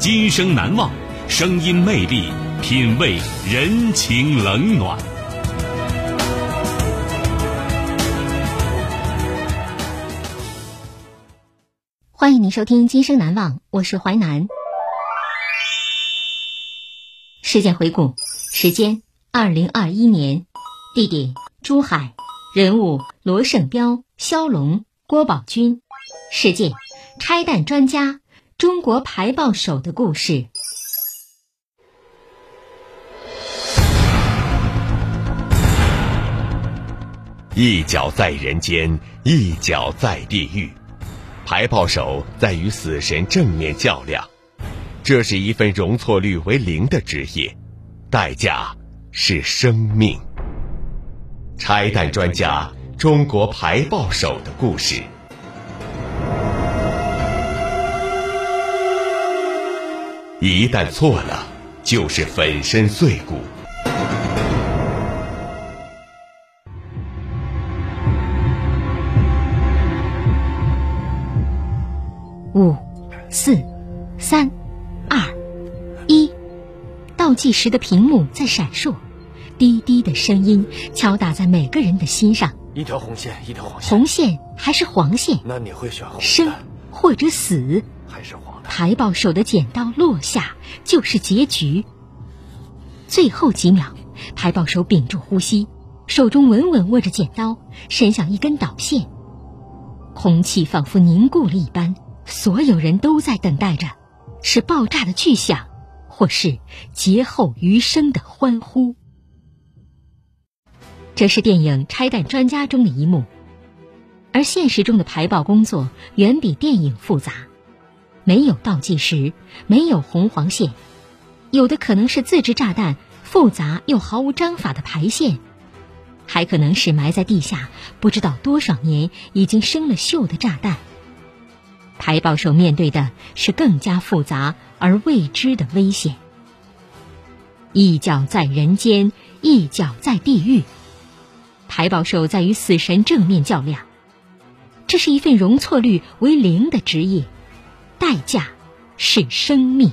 今生难忘，声音魅力，品味人情冷暖。欢迎您收听《今生难忘》，我是淮南。事件回顾：时间二零二一年，地点珠海，人物罗胜彪、肖龙、郭宝军，事件拆弹专家中国排爆手的故事。一脚在人间，一脚在地狱。排爆手在与死神正面较量，这是一份容错率为零的职业，代价是生命。拆弹专家，中国排爆手的故事。一旦错了，就是粉身碎骨。五、四、三、二、一，倒计时的屏幕在闪烁，滴滴的声音敲打在每个人的心上。一条红线，一条黄线。红线还是黄线？那你会选红生或者死？还是黄排爆手的剪刀落下，就是结局。最后几秒，排爆手屏住呼吸，手中稳稳握着剪刀，伸向一根导线。空气仿佛凝固了一般。所有人都在等待着，是爆炸的巨响，或是劫后余生的欢呼。这是电影《拆弹专家》中的一幕，而现实中的排爆工作远比电影复杂，没有倒计时，没有红黄线，有的可能是自制炸弹，复杂又毫无章法的排线，还可能是埋在地下不知道多少年已经生了锈的炸弹。排爆手面对的是更加复杂而未知的危险。一脚在人间，一脚在地狱。排爆手在与死神正面较量，这是一份容错率为零的职业，代价是生命。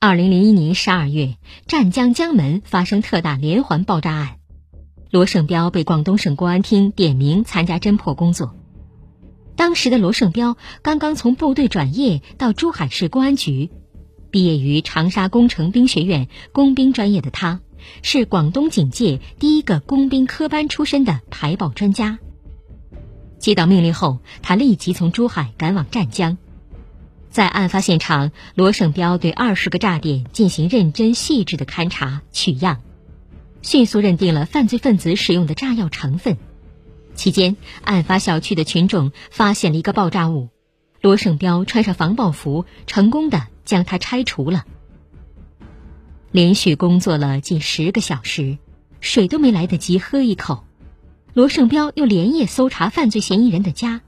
二零零一年十二月，湛江江门发生特大连环爆炸案，罗胜彪被广东省公安厅点名参加侦破工作。当时的罗胜彪刚刚从部队转业到珠海市公安局，毕业于长沙工程兵学院工兵专业的他，是广东警界第一个工兵科班出身的排爆专家。接到命令后，他立即从珠海赶往湛江，在案发现场，罗胜彪对二十个炸点进行认真细致的勘查取样，迅速认定了犯罪分子使用的炸药成分。期间，案发小区的群众发现了一个爆炸物，罗胜彪穿上防爆服，成功的将它拆除了。连续工作了近十个小时，水都没来得及喝一口，罗胜彪又连夜搜查犯罪嫌疑人的家，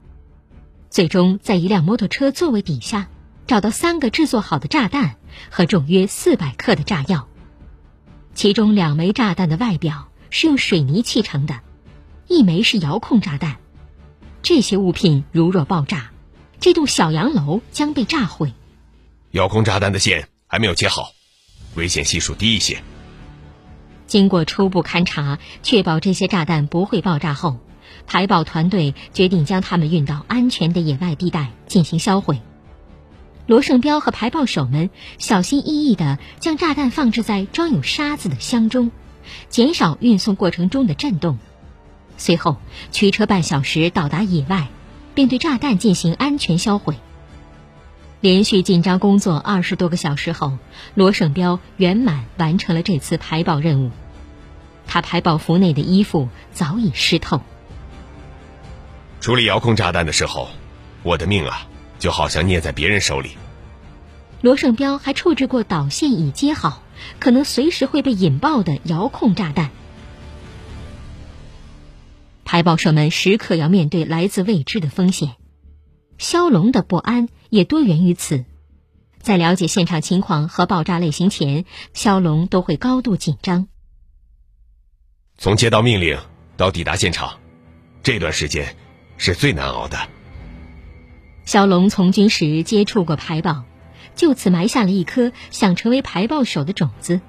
最终在一辆摩托车座位底下找到三个制作好的炸弹和重约四百克的炸药，其中两枚炸弹的外表是用水泥砌成的。一枚是遥控炸弹，这些物品如若爆炸，这栋小洋楼将被炸毁。遥控炸弹的线还没有接好，危险系数低一些。经过初步勘查，确保这些炸弹不会爆炸后，排爆团队决定将它们运到安全的野外地带进行销毁。罗胜彪和排爆手们小心翼翼地将炸弹放置在装有沙子的箱中，减少运送过程中的震动。随后驱车半小时到达野外，并对炸弹进行安全销毁。连续紧张工作二十多个小时后，罗胜彪圆满完成了这次排爆任务。他排爆服内的衣服早已湿透。处理遥控炸弹的时候，我的命啊，就好像捏在别人手里。罗胜彪还处置过导线已接好，可能随时会被引爆的遥控炸弹。排爆手们时刻要面对来自未知的风险。肖龙的不安也多源于此，在了解现场情况和爆炸类型前，肖龙都会高度紧张。从接到命令到抵达现场，这段时间是最难熬的。肖龙从军时接触过排爆，就此埋下了一颗想成为排爆手的种子。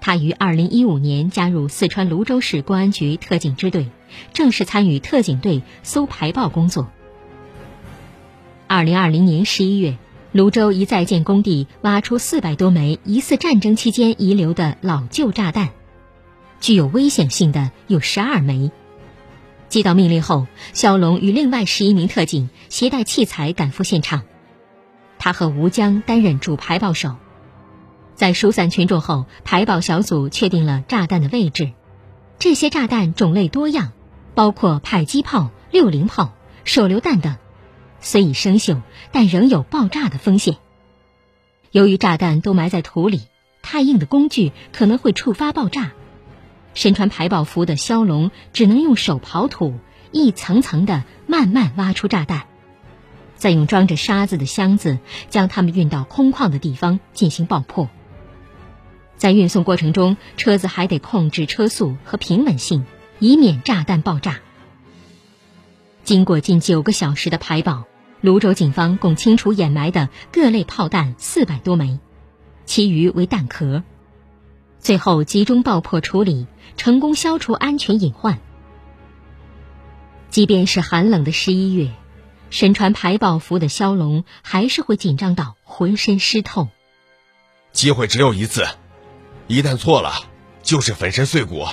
他于二零一五年加入四川泸州市公安局特警支队，正式参与特警队搜排爆工作。二零二零年十一月，泸州一在建工地挖出四百多枚疑似战争期间遗留的老旧炸弹，具有危险性的有十二枚。接到命令后，肖龙与另外十一名特警携带器材赶赴现场，他和吴江担任主排爆手。在疏散群众后，排爆小组确定了炸弹的位置。这些炸弹种类多样，包括迫击炮、六零炮、手榴弹等。虽已生锈，但仍有爆炸的风险。由于炸弹都埋在土里，太硬的工具可能会触发爆炸。身穿排爆服的肖龙只能用手刨土，一层层的慢慢挖出炸弹，再用装着沙子的箱子将它们运到空旷的地方进行爆破。在运送过程中，车子还得控制车速和平稳性，以免炸弹爆炸。经过近九个小时的排爆，泸州警方共清除掩埋的各类炮弹四百多枚，其余为弹壳。最后集中爆破处理，成功消除安全隐患。即便是寒冷的十一月，身穿排爆服的肖龙还是会紧张到浑身湿透。机会只有一次，一旦错了，就是粉身碎骨。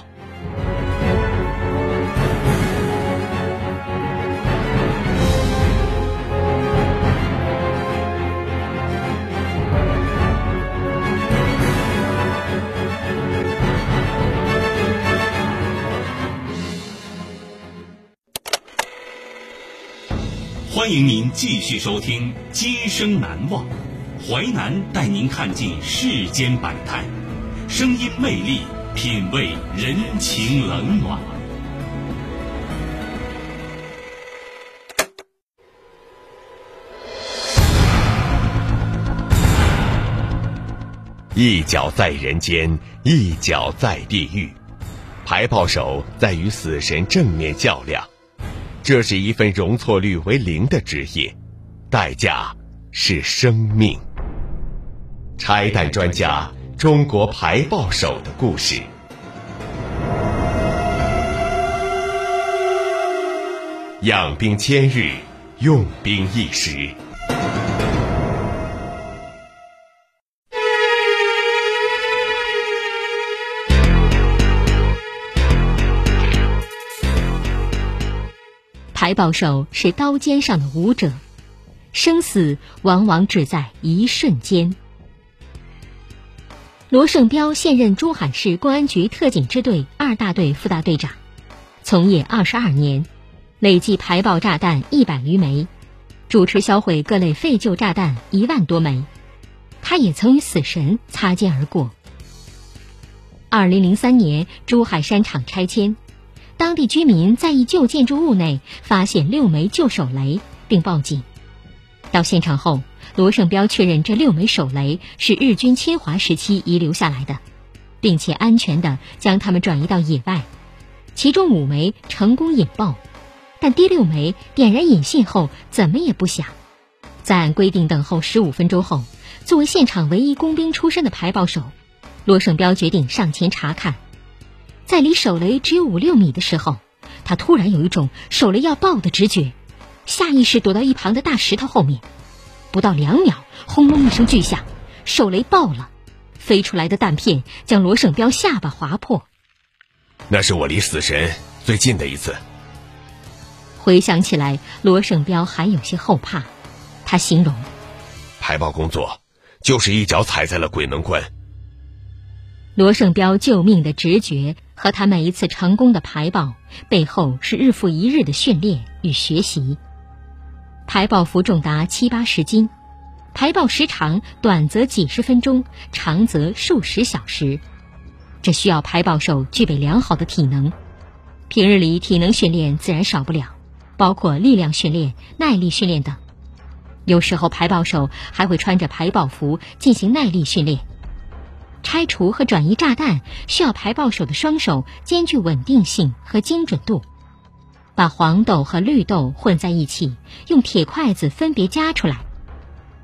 欢迎您继续收听《今生难忘》，淮南带您看尽世间百态，声音魅力，品味人情冷暖。一脚在人间，一脚在地狱，排炮手在与死神正面较量。这是一份容错率为零的职业，代价是生命。拆弹专家，中国排爆手的故事。养兵千日，用兵一时。排爆手是刀尖上的舞者，生死往往只在一瞬间。罗胜彪现任珠海市公安局特警支队二大队副大队长，从业二十二年，累计排爆炸弹一百余枚，主持销毁各类废旧炸弹一万多枚。他也曾与死神擦肩而过。二零零三年，珠海山厂拆迁。当地居民在一旧建筑物内发现六枚旧手雷，并报警。到现场后，罗胜彪确认这六枚手雷是日军侵华时期遗留下来的，并且安全地将它们转移到野外。其中五枚成功引爆，但第六枚点燃引信后怎么也不响。在按规定等候十五分钟后，作为现场唯一工兵出身的排爆手，罗胜彪决定上前查看。在离手雷只有五六米的时候，他突然有一种手雷要爆的直觉，下意识躲到一旁的大石头后面。不到两秒，轰隆一声巨响，手雷爆了，飞出来的弹片将罗胜彪下巴划破。那是我离死神最近的一次。回想起来，罗胜彪还有些后怕。他形容，排爆工作就是一脚踩在了鬼门关。罗胜彪救命的直觉和他每一次成功的排爆背后是日复一日的训练与学习。排爆服重达七八十斤，排爆时长短则几十分钟，长则数十小时。这需要排爆手具备良好的体能。平日里体能训练自然少不了，包括力量训练、耐力训练等。有时候排爆手还会穿着排爆服进行耐力训练。拆除和转移炸弹需要排爆手的双手兼具稳定性和精准度。把黄豆和绿豆混在一起，用铁筷子分别夹出来，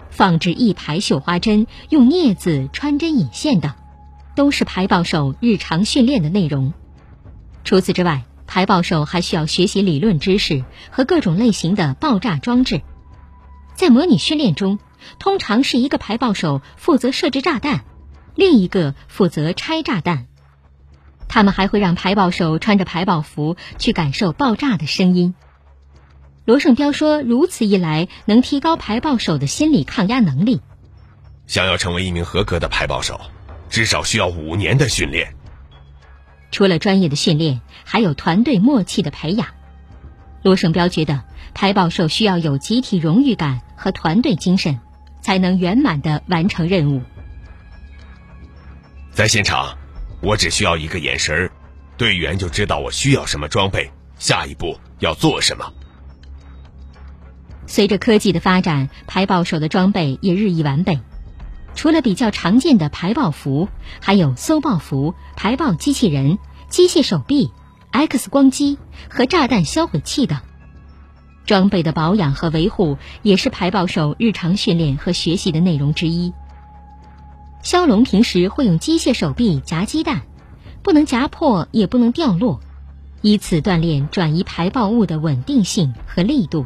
放置一排绣花针，用镊子穿针引线等，都是排爆手日常训练的内容。除此之外，排爆手还需要学习理论知识和各种类型的爆炸装置。在模拟训练中，通常是一个排爆手负责设置炸弹，另一个负责拆炸弹。他们还会让排爆手穿着排爆服去感受爆炸的声音。罗胜彪说：“如此一来，能提高排爆手的心理抗压能力。想要成为一名合格的排爆手，至少需要五年的训练。除了专业的训练，还有团队默契的培养。罗胜彪觉得，排爆手需要有集体荣誉感和团队精神，才能圆满的完成任务。在现场。”我只需要一个眼神，队员就知道我需要什么装备，下一步要做什么。随着科技的发展，排爆手的装备也日益完备。除了比较常见的排爆服，还有搜爆服、排爆机器人、机械手臂、X 光机和炸弹销毁器等。装备的保养和维护也是排爆手日常训练和学习的内容之一。肖龙平时会用机械手臂夹鸡蛋，不能夹破，也不能掉落，以此锻炼转移排爆物的稳定性和力度。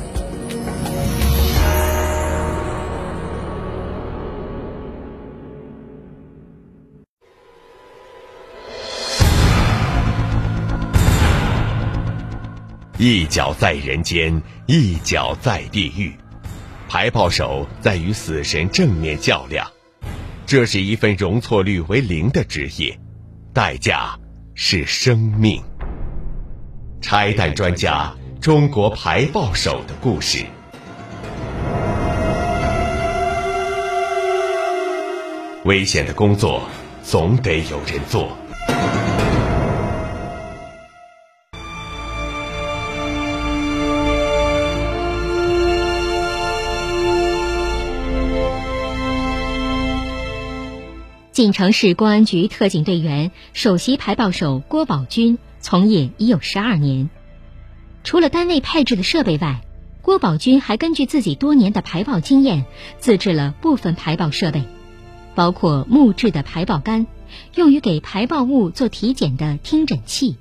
一脚在人间，一脚在地狱。排炮手在与死神正面较量，这是一份容错率为零的职业，代价是生命。拆弹专家，中国排爆手的故事。危险的工作，总得有人做。晋城市公安局特警队员、首席排爆手郭宝军从业已有十二年。除了单位配置的设备外，郭宝军还根据自己多年的排爆经验，自制了部分排爆设备，包括木质的排爆杆、用于给排爆物做体检的听诊器，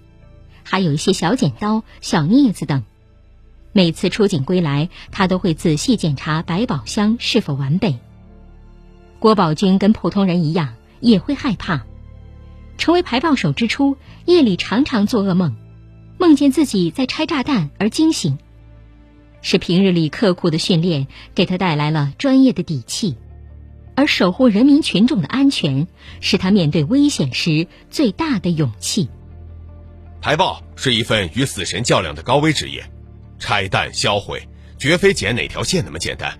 还有一些小剪刀、小镊子等。每次出警归来，他都会仔细检查百宝箱是否完备。郭宝军跟普通人一样。也会害怕。成为排爆手之初，夜里常常做噩梦，梦见自己在拆炸弹而惊醒。是平日里刻苦的训练给他带来了专业的底气，而守护人民群众的安全是他面对危险时最大的勇气。排爆是一份与死神较量的高危职业，拆弹销毁绝非剪哪条线那么简单。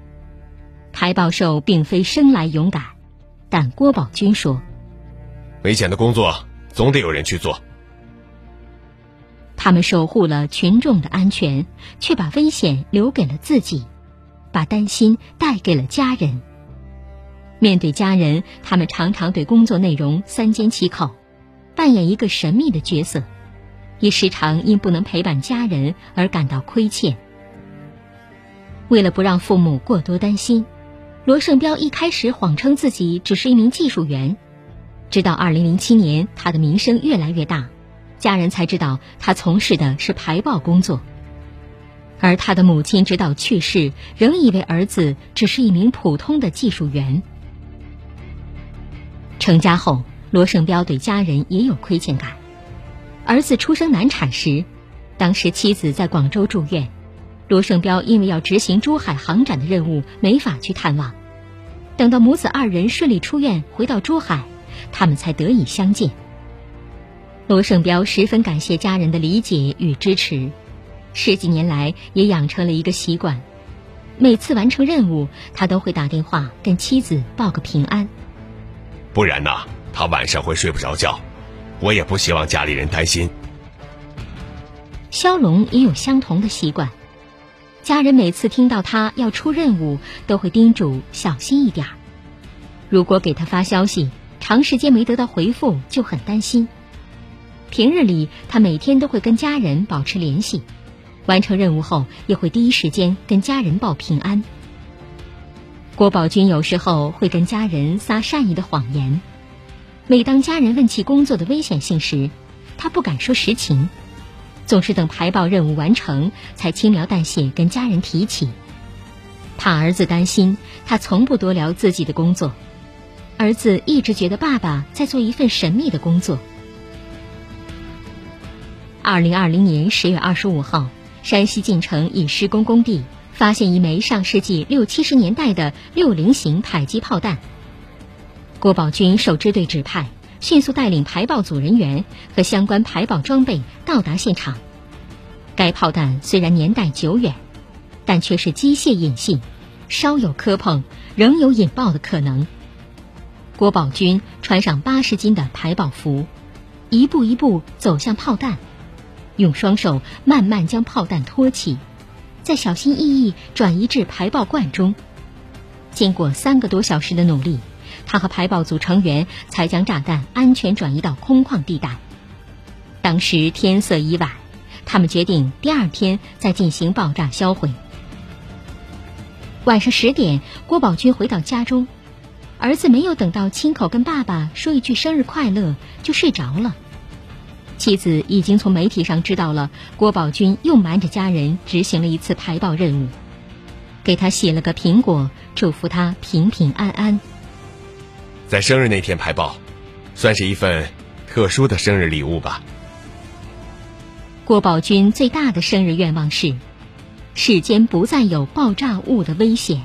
排爆兽并非生来勇敢，但郭宝军说：“危险的工作总得有人去做。”他们守护了群众的安全，却把危险留给了自己，把担心带给了家人。面对家人，他们常常对工作内容三缄其口，扮演一个神秘的角色，也时常因不能陪伴家人而感到亏欠。为了不让父母过多担心，罗胜彪一开始谎称自己只是一名技术员，直到2007年，他的名声越来越大。家人才知道他从事的是排爆工作，而他的母亲直到去世，仍以为儿子只是一名普通的技术员。成家后，罗胜彪对家人也有亏欠感。儿子出生难产时，当时妻子在广州住院，罗胜彪因为要执行珠海航展的任务，没法去探望。等到母子二人顺利出院，回到珠海，他们才得以相见。罗胜彪十分感谢家人的理解与支持，十几年来也养成了一个习惯：每次完成任务，他都会打电话跟妻子报个平安。不然呐，他晚上会睡不着觉，我也不希望家里人担心。肖龙也有相同的习惯，家人每次听到他要出任务，都会叮嘱小心一点儿。如果给他发消息，长时间没得到回复，就很担心。平日里，他每天都会跟家人保持联系，完成任务后也会第一时间跟家人报平安。郭宝军有时候会跟家人撒善意的谎言，每当家人问起工作的危险性时，他不敢说实情，总是等排爆任务完成才轻描淡写跟家人提起。怕儿子担心，他从不多聊自己的工作。儿子一直觉得爸爸在做一份神秘的工作。二零二零年十月二十五号，山西晋城一施工工地发现一枚上世纪六七十年代的六零型迫击炮弹。郭宝军受支队指派，迅速带领排爆组人员和相关排爆装备到达现场。该炮弹虽然年代久远，但却是机械引信，稍有磕碰，仍有引爆的可能。郭宝军穿上八十斤的排爆服，一步一步走向炮弹。用双手慢慢将炮弹托起，再小心翼翼转移至排爆罐中。经过三个多小时的努力，他和排爆组成员才将炸弹安全转移到空旷地带。当时天色已晚，他们决定第二天再进行爆炸销毁。晚上十点，郭宝军回到家中，儿子没有等到亲口跟爸爸说一句生日快乐，就睡着了。妻子已经从媒体上知道了郭宝军又瞒着家人执行了一次排爆任务，给他写了个苹果，祝福他平平安安。在生日那天排报，算是一份特殊的生日礼物吧。郭宝军最大的生日愿望是，世间不再有爆炸物的危险，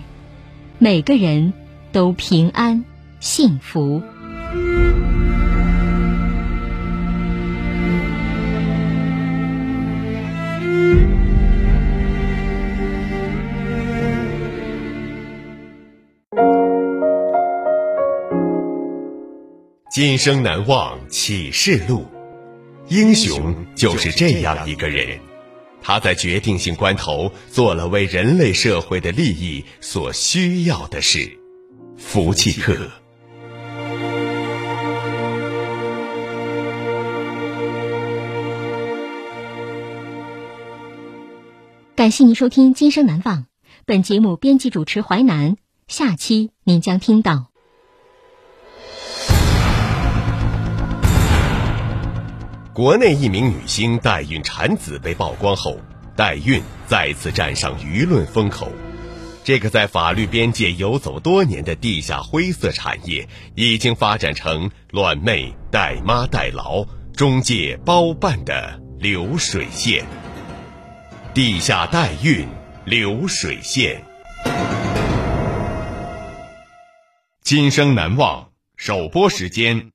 每个人都平安幸福。今生难忘启示录，英雄就是这样一个人，他在决定性关头做了为人类社会的利益所需要的事。福气课，感谢您收听《今生难忘》，本节目编辑主持淮南，下期您将听到。国内一名女星代孕产子被曝光后，代孕再次站上舆论风口。这个在法律边界游走多年的地下灰色产业，已经发展成乱妹、代妈、代劳、中介包办的流水线。地下代孕流水线，今生难忘。首播时间。